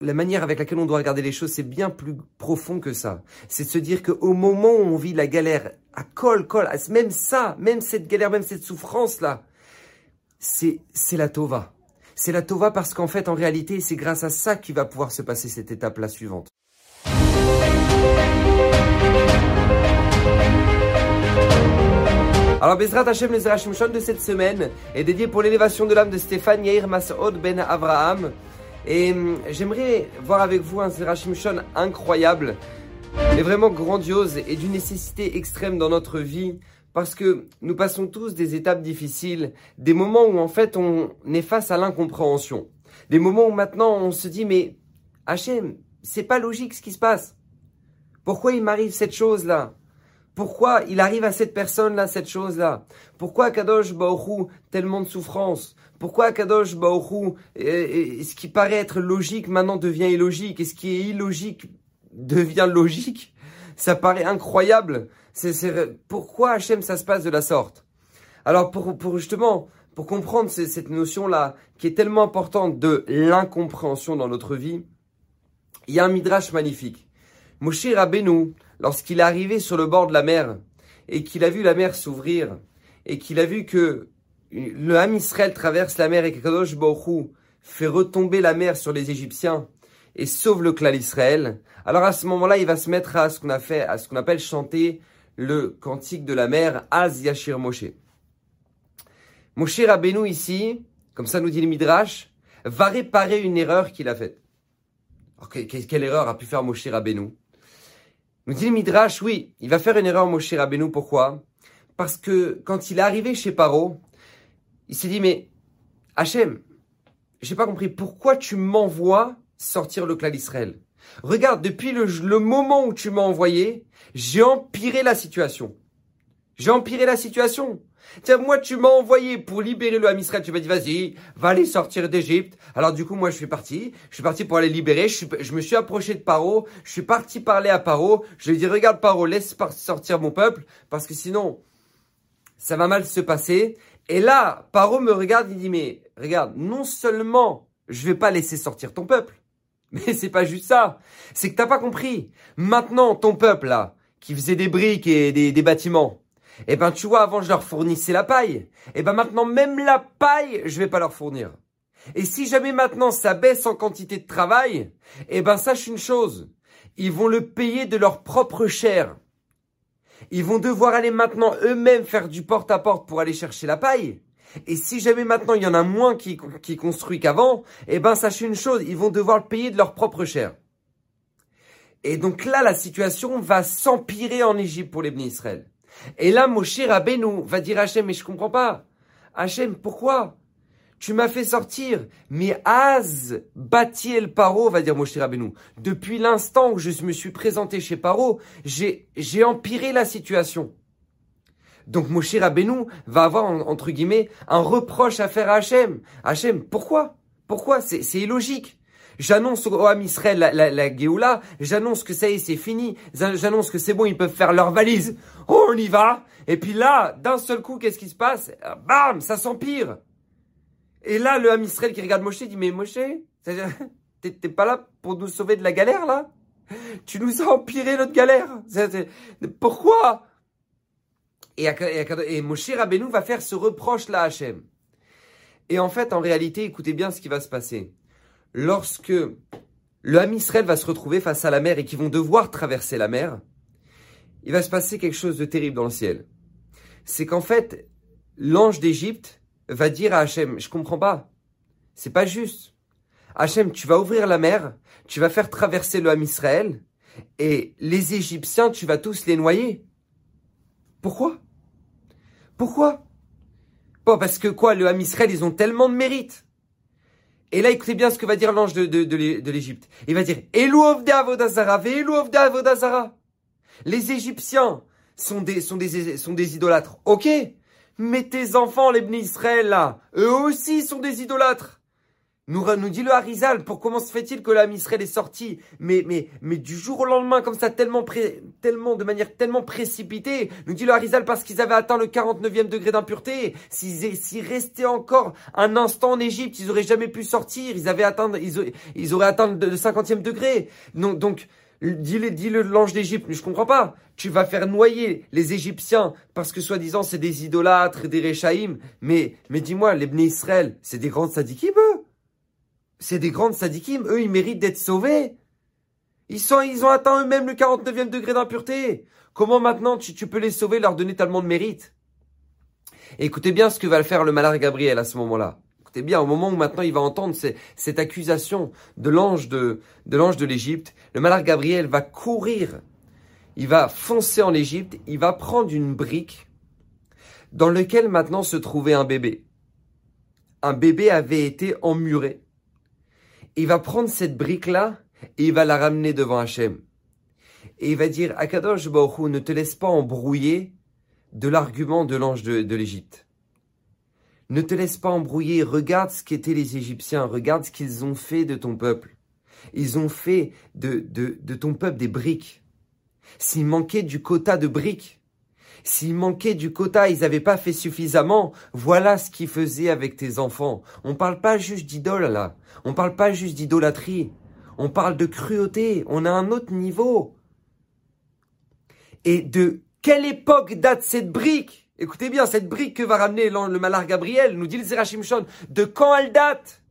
la manière avec laquelle on doit regarder les choses, c'est bien plus profond que ça. C'est de se dire qu'au moment où on vit la galère, à col, col, même ça, même cette galère, même cette souffrance-là, c'est, la tova. C'est la tova parce qu'en fait, en réalité, c'est grâce à ça qu'il va pouvoir se passer cette étape-là suivante. Alors, Bezrat Hashem, les Shon de cette semaine est dédié pour l'élévation de l'âme de Stéphane Yair Mas'od Ben Avraham. Et hum, j'aimerais voir avec vous un Zerachim Shon incroyable, mais vraiment grandiose et d'une nécessité extrême dans notre vie. Parce que nous passons tous des étapes difficiles, des moments où en fait on est face à l'incompréhension. Des moments où maintenant on se dit mais Hachem, c'est pas logique ce qui se passe. Pourquoi il m'arrive cette chose-là? Pourquoi il arrive à cette personne-là cette chose-là? Pourquoi Kadosh Baoru tellement de souffrance? Pourquoi Kadosh Baoru ce qui paraît être logique maintenant devient illogique? Et ce qui est illogique devient logique? Ça paraît incroyable. C'est, pourquoi Hachem ça se passe de la sorte? Alors pour, pour justement pour comprendre cette notion-là qui est tellement importante de l'incompréhension dans notre vie, il y a un midrash magnifique. Moshe Rabbeinu, lorsqu'il est arrivé sur le bord de la mer et qu'il a vu la mer s'ouvrir et qu'il a vu que le Ham Israël traverse la mer et que Kadosh Baruch fait retomber la mer sur les Égyptiens et sauve le clan d'Israël, alors à ce moment-là, il va se mettre à ce qu'on a fait, à ce qu'on appelle chanter le cantique de la mer, Az Yashir Moshe. Moshe Rabbeinu ici, comme ça nous dit le Midrash, va réparer une erreur qu'il a faite. quelle erreur a pu faire Moshe Rabbeinu? Nous dit Midrash, oui, il va faire une erreur Moshe Rabbeinu. Pourquoi? Parce que quand il est arrivé chez Paro, il s'est dit, mais Hachem, j'ai pas compris, pourquoi tu m'envoies sortir le clan d'Israël? Regarde, depuis le moment où tu m'as envoyé, j'ai empiré la situation. J'ai empiré la situation. Tiens, moi, tu m'as envoyé pour libérer le Ham Israël. Tu m'as dit, vas-y, va aller sortir d'Égypte. Alors, du coup, moi, je suis parti. Je suis parti pour aller libérer. Je, me suis approché de Paro. Je suis parti parler à Paro. Je lui ai dit, regarde, Paro, laisse sortir mon peuple. Parce que sinon, ça va mal se passer. Et là, Paro me regarde. Il dit, mais regarde, non seulement je vais pas laisser sortir ton peuple. Mais c'est pas juste ça. C'est que t'as pas compris. Maintenant, ton peuple, là, qui faisait des briques et des bâtiments, eh ben, tu vois, avant, je leur fournissais la paille. Eh ben, maintenant, même la paille, je vais pas leur fournir. Et si jamais maintenant ça baisse en quantité de travail, eh ben, sache une chose. Ils vont le payer de leur propre chair. Ils vont devoir aller maintenant eux-mêmes faire du porte-à-porte pour aller chercher la paille. Et si jamais maintenant il y en a moins qui, qui construit qu'avant, eh ben, sache une chose. Ils vont devoir le payer de leur propre chair. Et donc là, la situation va s'empirer en Égypte pour les Israël. Et là, Moshe Rabbeinu va dire à Hachem, mais je comprends pas. Hachem, pourquoi? Tu m'as fait sortir. Mais Az, el Paro, va dire Moshe Rabbeinu. Depuis l'instant où je me suis présenté chez Paro, j'ai, j'ai empiré la situation. Donc Moshe Rabbeinu va avoir, entre guillemets, un reproche à faire à Hachem. Hachem, pourquoi? Pourquoi? C'est, c'est illogique. J'annonce au Ham la, la, la Géoula. J'annonce que ça y est, c'est fini. J'annonce que c'est bon, ils peuvent faire leur valise. On y va. Et puis là, d'un seul coup, qu'est-ce qui se passe? Bam, ça s'empire. Et là, le Ham qui regarde Moshe dit, mais Moshe, t'es pas là pour nous sauver de la galère, là? Tu nous as empiré notre galère. Pourquoi? Et Moshe Rabbeinu va faire ce reproche là à Hachem. Et en fait, en réalité, écoutez bien ce qui va se passer lorsque le Ham Israël va se retrouver face à la mer et qu'ils vont devoir traverser la mer, il va se passer quelque chose de terrible dans le ciel. C'est qu'en fait, l'ange d'Égypte va dire à Hachem, je comprends pas, c'est pas juste. Hachem, tu vas ouvrir la mer, tu vas faire traverser le Ham Israël, et les Égyptiens, tu vas tous les noyer. Pourquoi? Pourquoi? Bon, parce que quoi, le Ham Israël, ils ont tellement de mérite. Et là, écoutez bien ce que va dire l'ange de, l'Égypte. Il va dire. Les Égyptiens sont des, sont des, sont des idolâtres. Ok? Mais tes enfants, les Israël, là, eux aussi sont des idolâtres. Nous, nous dit le Harizal, pour comment se fait-il que l'âme Israël est sorti mais, mais, mais du jour au lendemain, comme ça, tellement, tellement de manière tellement précipitée. Nous dit le Harizal parce qu'ils avaient atteint le 49e degré d'impureté. S'ils restaient encore un instant en Égypte, ils auraient jamais pu sortir. Ils avaient atteint, ils, ils auraient atteint le 50e degré. Donc, donc Dis-le, dis le l'ange d'Égypte, mais je comprends pas. Tu vas faire noyer les Égyptiens parce que soi-disant c'est des idolâtres, des réchaïm. Mais, mais dis-moi, les Bnei Israël, c'est des grandes sadikim, eux? C'est des grandes sadikim. Eux, ils méritent d'être sauvés. Ils sont, ils ont atteint eux-mêmes le 49e degré d'impureté. Comment maintenant tu, tu peux les sauver, leur donner tellement de mérite? écoutez bien ce que va faire le malheur Gabriel à ce moment-là bien, au moment où maintenant il va entendre cette accusation de l'ange de, de l'ange de l'Égypte, le malheur Gabriel va courir, il va foncer en Égypte, il va prendre une brique dans laquelle maintenant se trouvait un bébé. Un bébé avait été emmuré. Il va prendre cette brique-là et il va la ramener devant Hachem. Et il va dire, Akadosh Baruch ne te laisse pas embrouiller de l'argument de l'ange de l'Égypte. Ne te laisse pas embrouiller, regarde ce qu'étaient les Égyptiens, regarde ce qu'ils ont fait de ton peuple. Ils ont fait de, de, de ton peuple des briques. S'il manquait du quota de briques, s'il manquait du quota, ils n'avaient pas fait suffisamment. Voilà ce qu'ils faisaient avec tes enfants. On ne parle pas juste d'idole là. On ne parle pas juste d'idolâtrie. On parle de cruauté. On a un autre niveau. Et de quelle époque date cette brique? Écoutez bien, cette brique que va ramener le malheur Gabriel, nous dit le Zerachimshon, de quand elle date?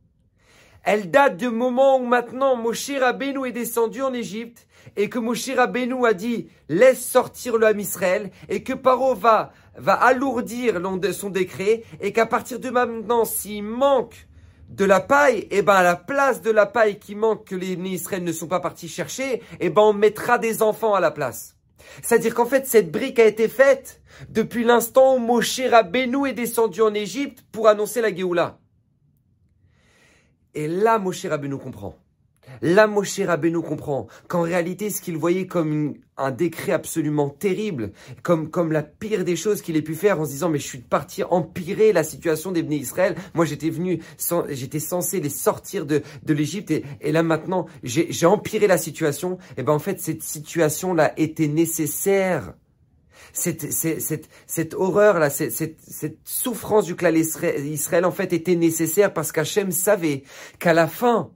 Elle date du moment où maintenant Moshe Rabbeinu est descendu en Égypte et que Moshe Rabbeinu a dit laisse sortir le Ham Israël et que Paro va, va alourdir son décret et qu'à partir de maintenant, s'il manque de la paille, et eh ben à la place de la paille qui manque que les Israël ne sont pas partis chercher, et eh ben on mettra des enfants à la place. C'est-à-dire qu'en fait, cette brique a été faite depuis l'instant où Moshe Rabbeinu est descendu en Égypte pour annoncer la Géoula. Et là, Moshe Rabbeinu comprend. Là, Moshe Rabbeinu comprend qu'en réalité, ce qu'il voyait comme un décret absolument terrible, comme, comme la pire des choses qu'il ait pu faire en se disant, mais je suis parti empirer la situation des Bnei Israël. Moi, j'étais venu, j'étais censé les sortir de, de l'Égypte et, et, là maintenant, j'ai empiré la situation. Et ben, en fait, cette situation-là était nécessaire. Cette, cette, cette, horreur-là, cette, cette, souffrance du clan Israël, en fait, était nécessaire parce qu'Hachem savait qu'à la fin,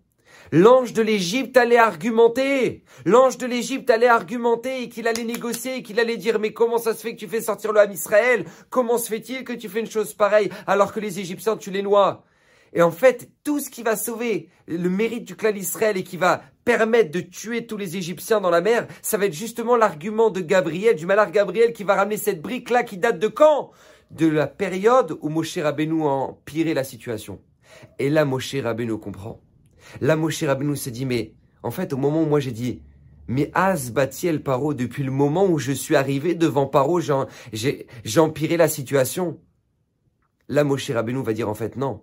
L'ange de l'Égypte allait argumenter. L'ange de l'Égypte allait argumenter et qu'il allait négocier et qu'il allait dire mais comment ça se fait que tu fais sortir le Ham Israël? Comment se fait-il que tu fais une chose pareille alors que les Égyptiens tu les noies? Et en fait, tout ce qui va sauver le mérite du clan Israël et qui va permettre de tuer tous les Égyptiens dans la mer, ça va être justement l'argument de Gabriel, du malheur Gabriel qui va ramener cette brique-là qui date de quand? De la période où Moshe Rabbeinu a empiré la situation. Et là, Moshe Rabbeinu comprend. Là, Moshe Rabbeinu se dit, mais en fait, au moment où moi j'ai dit, mais Az Batiel Paro, depuis le moment où je suis arrivé devant Paro, j'ai empiré la situation. Là, Moshe Rabbeinu va dire, en fait, non.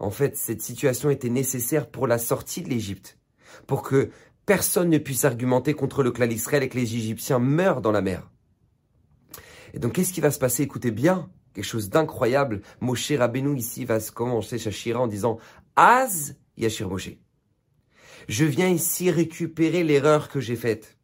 En fait, cette situation était nécessaire pour la sortie de l'Égypte. Pour que personne ne puisse argumenter contre le clan d'Israël et que les Égyptiens meurent dans la mer. Et donc, qu'est-ce qui va se passer? Écoutez bien, quelque chose d'incroyable. Moshe Rabbeinu ici va commencer Shashira en disant Az Yashir Moshe. Je viens ici récupérer l'erreur que j'ai faite.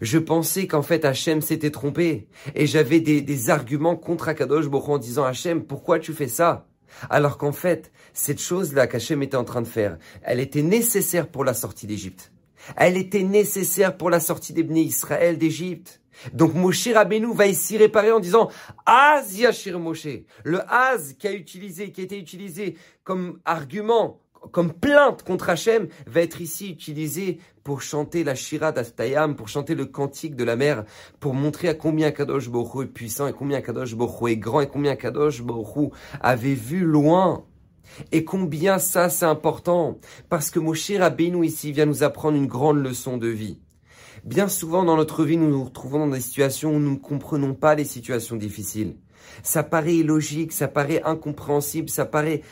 Je pensais qu'en fait Hachem s'était trompé et j'avais des, arguments contre Akadosh Baruch en disant Hachem, pourquoi tu fais ça? Alors qu'en fait, cette chose-là qu'Hachem était en train de faire, elle était nécessaire pour la sortie d'Égypte. Elle était nécessaire pour la sortie des bénis Israël d'Égypte. Donc Moshe Rabbeinu va ici réparer en disant Az Yashir Moshe. Le Az qui a utilisé, qui a été utilisé comme argument comme plainte contre Hachem, va être ici utilisé pour chanter la Shira d'Astayam, pour chanter le cantique de la mer, pour montrer à combien Kadosh Borou est puissant, et combien Kadosh Borou est grand, et combien Kadosh Borou avait vu loin. Et combien ça c'est important, parce que Moshe Rabbeinu ici vient nous apprendre une grande leçon de vie. Bien souvent dans notre vie, nous nous retrouvons dans des situations où nous ne comprenons pas les situations difficiles. Ça paraît illogique, ça paraît incompréhensible, ça paraît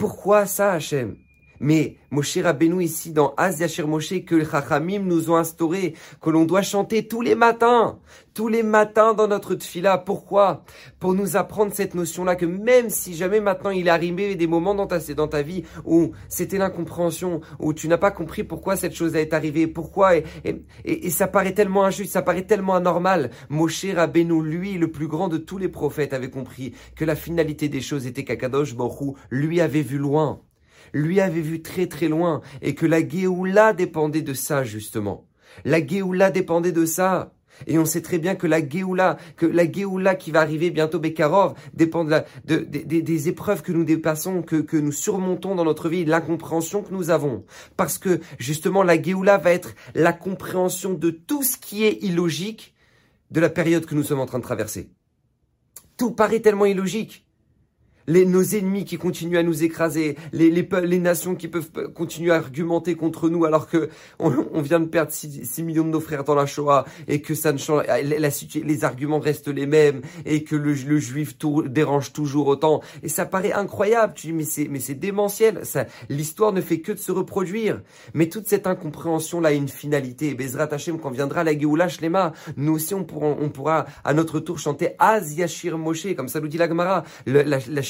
pourquoi ça, Hachem? Mais Moshe Rabbeinu ici dans Az Yashir Moshe que les Chachamim nous ont instauré, que l'on doit chanter tous les matins, tous les matins dans notre tfila. Pourquoi? Pour nous apprendre cette notion-là que même si jamais maintenant il arrivé des moments dans ta, dans ta vie où c'était l'incompréhension, où tu n'as pas compris pourquoi cette chose est arrivée, pourquoi, et, ça paraît tellement injuste, ça paraît tellement anormal. Moshe Rabbeinu, lui, le plus grand de tous les prophètes, avait compris que la finalité des choses était qu'Akadosh Baruch lui avait vu loin lui avait vu très très loin et que la Géoula dépendait de ça justement. La Géoula dépendait de ça. Et on sait très bien que la Géoula, que la Géoula qui va arriver bientôt Bekarov dépend de des épreuves que nous dépassons, que, que nous surmontons dans notre vie, l'incompréhension que nous avons. Parce que justement la Géoula va être la compréhension de tout ce qui est illogique de la période que nous sommes en train de traverser. Tout paraît tellement illogique les, nos ennemis qui continuent à nous écraser, les, les, les, nations qui peuvent continuer à argumenter contre nous alors que on, vient de perdre 6, millions de nos frères dans la Shoah et que ça ne change, la, les arguments restent les mêmes et que le, le juif tout, dérange toujours autant. Et ça paraît incroyable. Tu dis mais c'est mais c'est démentiel. Ça, l'histoire ne fait que de se reproduire. Mais toute cette incompréhension là a une finalité. Bezrat Hashem quand viendra la Géoula Shlema, nous aussi on pourra on pourra à notre tour chanter Az Yashir Moshe comme ça nous dit la Gemara.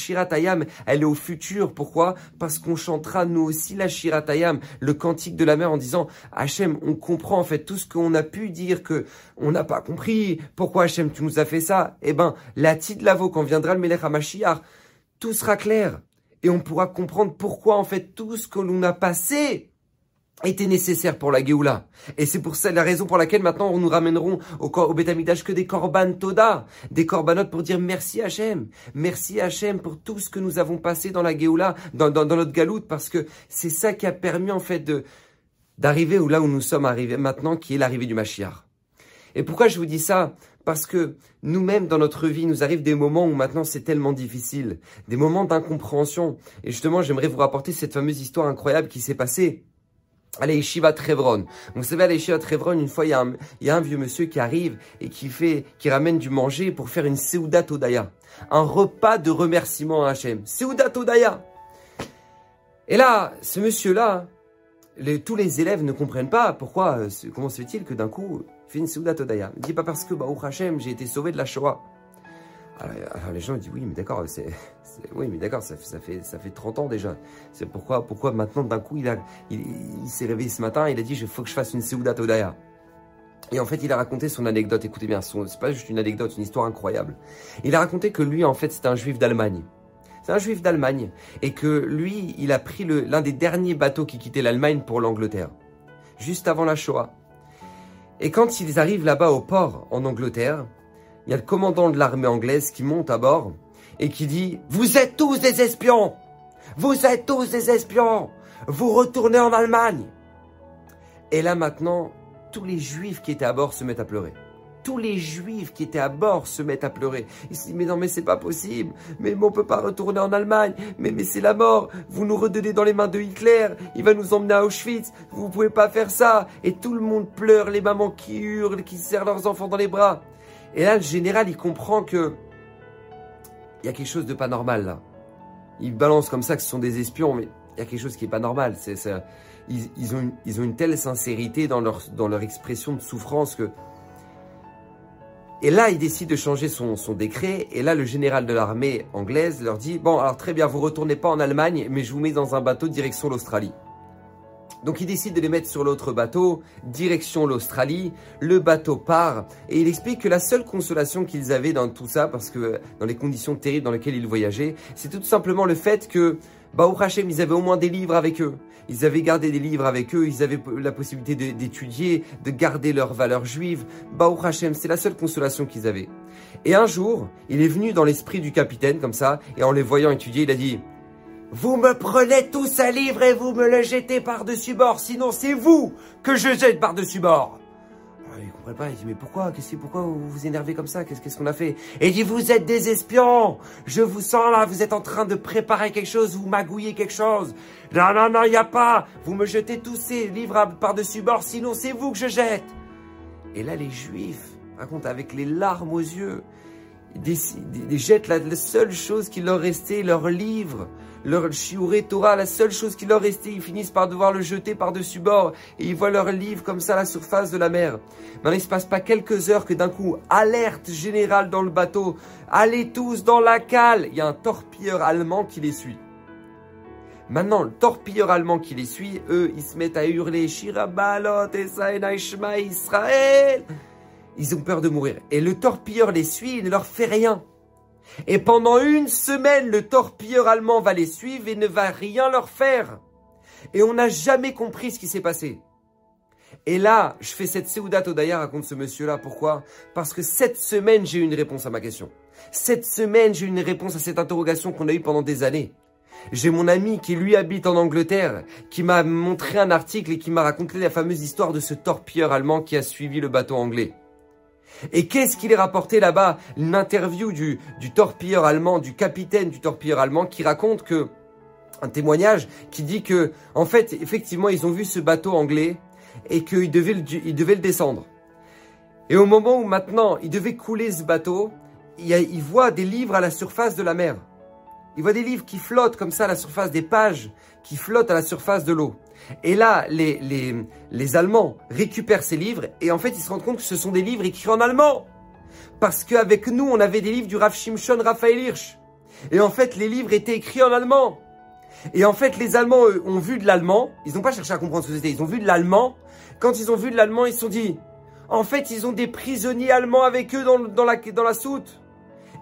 Shiratayam, elle est au futur. Pourquoi? Parce qu'on chantera nous aussi la Shiratayam, le cantique de la mer en disant Hachem, on comprend en fait tout ce qu'on a pu dire que on n'a pas compris. Pourquoi Hachem, tu nous as fait ça? Eh ben, la Lavo, quand viendra le Melech HaMashiach, tout sera clair. Et on pourra comprendre pourquoi en fait tout ce que l'on a passé était nécessaire pour la Géoula. Et c'est pour ça la raison pour laquelle maintenant nous ramènerons au, au que des korban toda, des corbanotes pour dire merci Hachem, merci Hachem pour tout ce que nous avons passé dans la Géoula, dans, notre galoute, parce que c'est ça qui a permis en fait de d'arriver là où nous sommes arrivés maintenant, qui est l'arrivée du Mashiach. Et pourquoi je vous dis ça? Parce que nous-mêmes dans notre vie, nous arrivent des moments où maintenant c'est tellement difficile, des moments d'incompréhension. Et justement, j'aimerais vous rapporter cette fameuse histoire incroyable qui s'est passée Allez, Yeshiva Trevron. Vous savez, à l'Yeshiva Trevron, une fois, il y, a un, vieux monsieur qui arrive et qui fait, qui ramène du manger pour faire une Seudat Odaya. Un repas de remerciement à Hachem. Seudat Odaya. Et là, ce monsieur-là, tous les élèves ne comprennent pas pourquoi, euh, comment se fait-il que d'un coup, il fait une Seudat Odaya. Il dit pas parce que, bah, Hachem, j'ai été sauvé de la Shoah. Alors, les gens disent oui, mais d'accord, c'est, oui, mais d'accord, ça, ça, fait, ça fait 30 ans déjà. C'est pourquoi, pourquoi maintenant d'un coup il a, il, s'est réveillé ce matin, il a dit, il faut que je fasse une Seudat Odaya. Et en fait, il a raconté son anecdote. Écoutez bien, c'est pas juste une anecdote, une histoire incroyable. Il a raconté que lui, en fait, c'était un juif d'Allemagne. C'est un juif d'Allemagne. Et que lui, il a pris l'un des derniers bateaux qui quittait l'Allemagne pour l'Angleterre. Juste avant la Shoah. Et quand ils arrivent là-bas au port en Angleterre, il y a le commandant de l'armée anglaise qui monte à bord et qui dit Vous êtes tous des espions Vous êtes tous des espions Vous retournez en Allemagne Et là maintenant, tous les juifs qui étaient à bord se mettent à pleurer. Tous les juifs qui étaient à bord se mettent à pleurer. Ils se disent, mais non, mais c'est pas possible. Mais on peut pas retourner en Allemagne. Mais, mais c'est la mort. Vous nous redonnez dans les mains de Hitler. Il va nous emmener à Auschwitz. Vous pouvez pas faire ça. Et tout le monde pleure. Les mamans qui hurlent, qui serrent leurs enfants dans les bras. Et là, le général, il comprend que il y a quelque chose de pas normal là. Il balance comme ça que ce sont des espions, mais il y a quelque chose qui est pas normal. C'est. Ils, ont une, telle sincérité dans leur, dans leur expression de souffrance que. Et là, il décide de changer son, son décret. Et là, le général de l'armée anglaise leur dit Bon, alors très bien, vous retournez pas en Allemagne, mais je vous mets dans un bateau direction l'Australie. Donc il décide de les mettre sur l'autre bateau, direction l'Australie. Le bateau part et il explique que la seule consolation qu'ils avaient dans tout ça, parce que dans les conditions terribles dans lesquelles ils voyageaient, c'est tout simplement le fait que, au Hachem, ils avaient au moins des livres avec eux. Ils avaient gardé des livres avec eux, ils avaient la possibilité d'étudier, de, garder leurs valeurs juives. Bah, Hachem, c'est la seule consolation qu'ils avaient. Et un jour, il est venu dans l'esprit du capitaine, comme ça, et en les voyant étudier, il a dit, vous me prenez tous un livre et vous me le jetez par-dessus bord, sinon c'est vous que je jette par-dessus bord. Ah, il comprend pas, il dit mais pourquoi? Qu'est-ce pourquoi vous vous énervez comme ça? Qu'est-ce qu'on a fait? Et il dit vous êtes des espions. Je vous sens là, vous êtes en train de préparer quelque chose, vous magouillez quelque chose. Non non non, il y a pas. Vous me jetez tous ces livres par-dessus bord, sinon c'est vous que je jette. Et là les juifs racontent avec les larmes aux yeux ils, jettent la, seule chose qui leur restait, leur livre, leur shiuré Torah, la seule chose qui leur restait, ils finissent par devoir le jeter par-dessus bord et ils voient leur livre comme ça à la surface de la mer. Maintenant, il se passe pas quelques heures que d'un coup, alerte générale dans le bateau, allez tous dans la cale, il y a un torpilleur allemand qui les suit. Maintenant, le torpilleur allemand qui les suit, eux, ils se mettent à hurler Shirabalot, Israël. Ils ont peur de mourir. Et le torpilleur les suit, il ne leur fait rien. Et pendant une semaine, le torpilleur allemand va les suivre et ne va rien leur faire. Et on n'a jamais compris ce qui s'est passé. Et là, je fais cette Seudat Odaya, raconte ce monsieur-là. Pourquoi? Parce que cette semaine, j'ai eu une réponse à ma question. Cette semaine, j'ai eu une réponse à cette interrogation qu'on a eue pendant des années. J'ai mon ami qui lui habite en Angleterre, qui m'a montré un article et qui m'a raconté la fameuse histoire de ce torpilleur allemand qui a suivi le bateau anglais. Et qu'est-ce qu'il est rapporté là-bas? Une interview du, du torpilleur allemand, du capitaine du torpilleur allemand, qui raconte que, un témoignage qui dit que, en fait, effectivement, ils ont vu ce bateau anglais et qu'ils devaient, le, ils devaient le descendre. Et au moment où maintenant, ils devaient couler ce bateau, il, voit des livres à la surface de la mer. Il voit des livres qui flottent comme ça à la surface, des pages qui flottent à la surface de l'eau. Et là, les, les, les Allemands récupèrent ces livres et en fait, ils se rendent compte que ce sont des livres écrits en allemand. Parce qu'avec nous, on avait des livres du Rav Shimshon Raphaël Hirsch. Et en fait, les livres étaient écrits en allemand. Et en fait, les Allemands eux, ont vu de l'allemand. Ils n'ont pas cherché à comprendre ce que c'était. Ils ont vu de l'allemand. Quand ils ont vu de l'allemand, ils se sont dit, en fait, ils ont des prisonniers allemands avec eux dans, dans, la, dans la soute.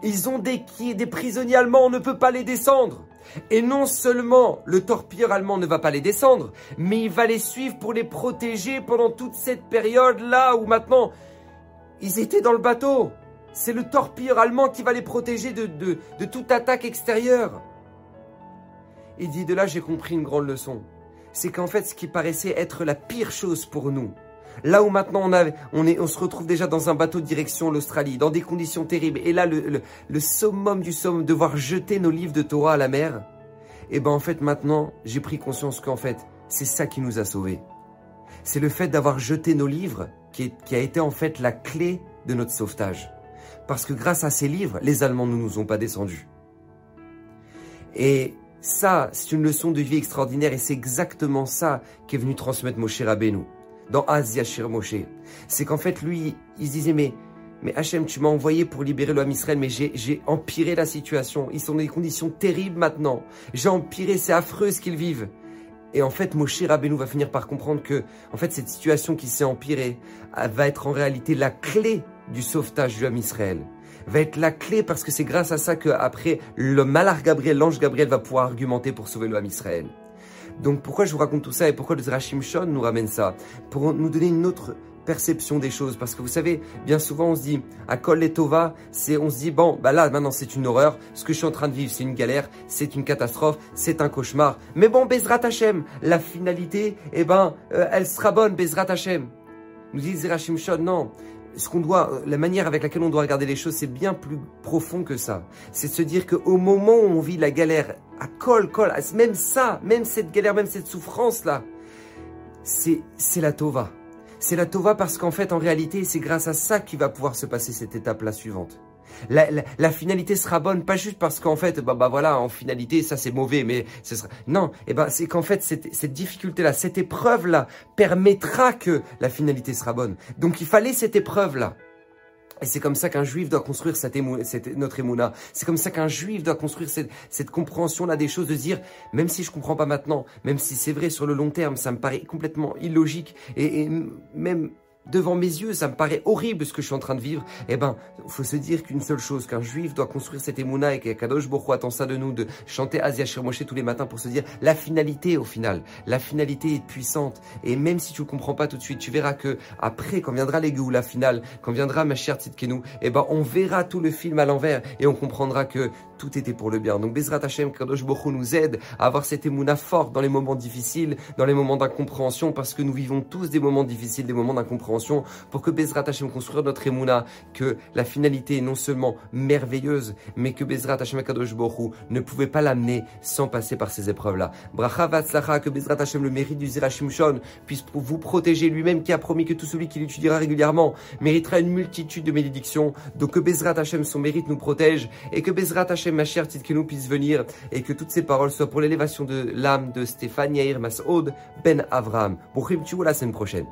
Ils ont des, des prisonniers allemands, on ne peut pas les descendre. Et non seulement le torpilleur allemand ne va pas les descendre, mais il va les suivre pour les protéger pendant toute cette période-là où maintenant ils étaient dans le bateau. C'est le torpilleur allemand qui va les protéger de toute attaque extérieure. Il dit de là j'ai compris une grande leçon. C'est qu'en fait ce qui paraissait être la pire chose pour nous, Là où maintenant on, on, est, on se retrouve déjà dans un bateau de direction l'Australie, dans des conditions terribles, et là le, le, summum du summum, devoir jeter nos livres de Torah à la mer, et eh ben en fait maintenant j'ai pris conscience qu'en fait c'est ça qui nous a sauvés. C'est le fait d'avoir jeté nos livres qui, qui a été en fait la clé de notre sauvetage. Parce que grâce à ces livres, les Allemands ne nous ont pas descendus. Et ça, c'est une leçon de vie extraordinaire et c'est exactement ça qu'est venu transmettre Moshe Rabbeinu dans Asia Shir Moshe. C'est qu'en fait, lui, il se disait, mais, mais Hachem, tu m'as envoyé pour libérer l'homme Israël, mais j'ai empiré la situation. Ils sont dans des conditions terribles maintenant. J'ai empiré, c'est affreux ce qu'ils vivent. Et en fait, Moshe Rabbeinu va finir par comprendre que, en fait, cette situation qui s'est empirée va être en réalité la clé du sauvetage du homme Israël. Va être la clé parce que c'est grâce à ça que après le malach Gabriel, l'ange Gabriel va pouvoir argumenter pour sauver l'homme Israël. Donc pourquoi je vous raconte tout ça et pourquoi le Zrachim Shon nous ramène ça Pour nous donner une autre perception des choses. Parce que vous savez, bien souvent on se dit, à Kol et Tova, c'est, on se dit, bon, bah là maintenant c'est une horreur, ce que je suis en train de vivre c'est une galère, c'est une catastrophe, c'est un cauchemar. Mais bon, Bezrat Hashem, la finalité, eh ben, euh, elle sera bonne, Bezrat Hashem. Nous dit Zrachim Shon, non, ce qu'on doit, euh, la manière avec laquelle on doit regarder les choses, c'est bien plus profond que ça. C'est de se dire qu'au moment où on vit la galère, à col, col, même ça, même cette galère, même cette souffrance-là, c'est, la Tova. C'est la Tova parce qu'en fait, en réalité, c'est grâce à ça qu'il va pouvoir se passer cette étape-là suivante. La, finalité sera bonne, pas juste parce qu'en fait, bah, bah voilà, en finalité, ça c'est mauvais, mais ce sera... Non, et eh ben c'est qu'en fait, cette, cette difficulté-là, cette épreuve-là, permettra que la finalité sera bonne. Donc il fallait cette épreuve-là. Et c'est comme ça qu'un juif doit construire cette, notre émouna. C'est comme ça qu'un juif doit construire cette, compréhension-là des choses, de dire, même si je comprends pas maintenant, même si c'est vrai sur le long terme, ça me paraît complètement illogique, et même devant mes yeux, ça me paraît horrible ce que je suis en train de vivre, eh ben, faut se dire qu'une seule chose, qu'un juif doit construire cette émouna et qu'Akadosh Boko attend ça de nous, de chanter Asia Shir tous les matins pour se dire la finalité au final. La finalité est puissante. Et même si tu ne comprends pas tout de suite, tu verras que après, quand viendra les la finale, quand viendra ma chère Tzidkenu, eh ben, on verra tout le film à l'envers et on comprendra que tout était pour le bien. Donc Bezrat Hashem, Kadosh Boko nous aide à avoir cette émouna forte dans les moments difficiles, dans les moments d'incompréhension, parce que nous vivons tous des moments difficiles, des moments d'incompréhension pour que Bezrat Hashem construire notre Emouna, que la finalité est non seulement merveilleuse, mais que Bezrat Hashem Kadosh Borou ne pouvait pas l'amener sans passer par ces épreuves-là. Bracha Vatzlacha, que Bezrat Hashem, le mérite du Zerachimshon, puisse vous protéger lui-même qui a promis que tout celui qui l'étudiera régulièrement méritera une multitude de bénédictions. Donc que Bezrat Hashem, son mérite nous protège et que Bezrat Hashem, ma chère petite que nous puisse venir et que toutes ces paroles soient pour l'élévation de l'âme de Stéphane Yair Masoud Ben Avram. Bouchim la semaine prochaine.